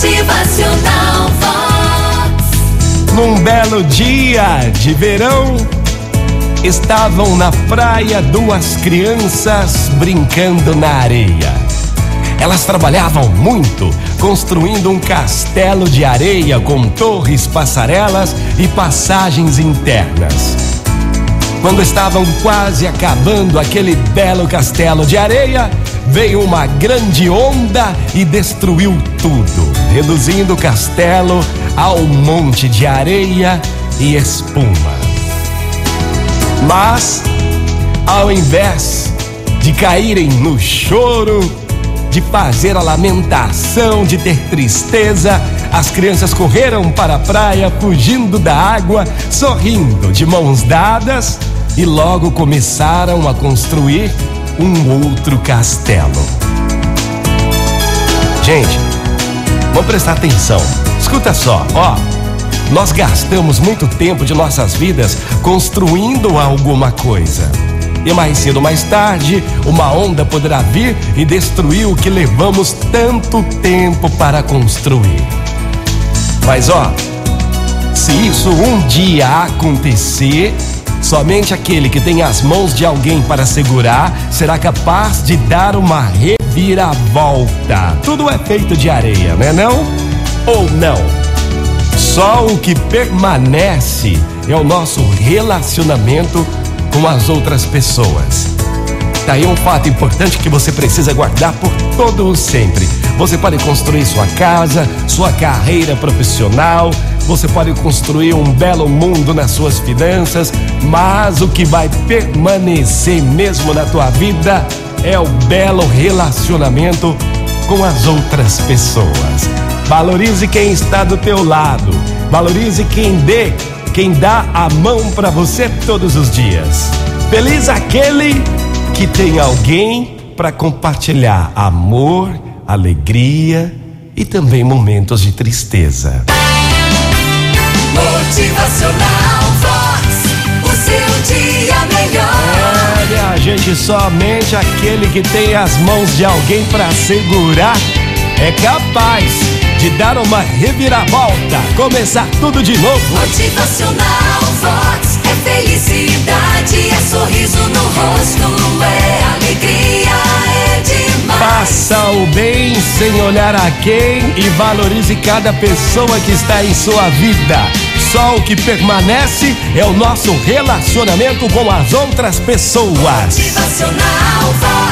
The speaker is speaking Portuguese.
Motivacional Vox. Num belo dia de verão, estavam na praia duas crianças brincando na areia. Elas trabalhavam muito, construindo um castelo de areia com torres, passarelas e passagens internas. Quando estavam quase acabando aquele belo castelo de areia, veio uma grande onda e destruiu tudo, reduzindo o castelo a um monte de areia e espuma. Mas, ao invés de caírem no choro, de fazer a lamentação, de ter tristeza, as crianças correram para a praia, fugindo da água, sorrindo, de mãos dadas, e logo começaram a construir um outro castelo. Gente, vamos prestar atenção. Escuta só, ó. Nós gastamos muito tempo de nossas vidas construindo alguma coisa. E mais cedo ou mais tarde, uma onda poderá vir e destruir o que levamos tanto tempo para construir. Mas ó, se isso um dia acontecer, somente aquele que tem as mãos de alguém para segurar será capaz de dar uma reviravolta. Tudo é feito de areia, né não? Ou não? Só o que permanece é o nosso relacionamento com as outras pessoas. Daí um fato importante que você precisa guardar por todo o sempre. Você pode construir sua casa, sua carreira profissional, você pode construir um belo mundo nas suas finanças, mas o que vai permanecer mesmo na tua vida é o belo relacionamento com as outras pessoas. Valorize quem está do teu lado. Valorize quem dê, quem dá a mão para você todos os dias. Feliz aquele que tem alguém para compartilhar amor, alegria e também momentos de tristeza. Gente, somente aquele que tem as mãos de alguém para segurar é capaz de dar uma reviravolta, começar tudo de novo. Motivacional Vox. É felicidade, é sorriso no rosto, é alegria, é demais. Faça o bem sem olhar a quem e valorize cada pessoa que está em sua vida. Só o que permanece é o nosso relacionamento com as outras pessoas. Motivacional.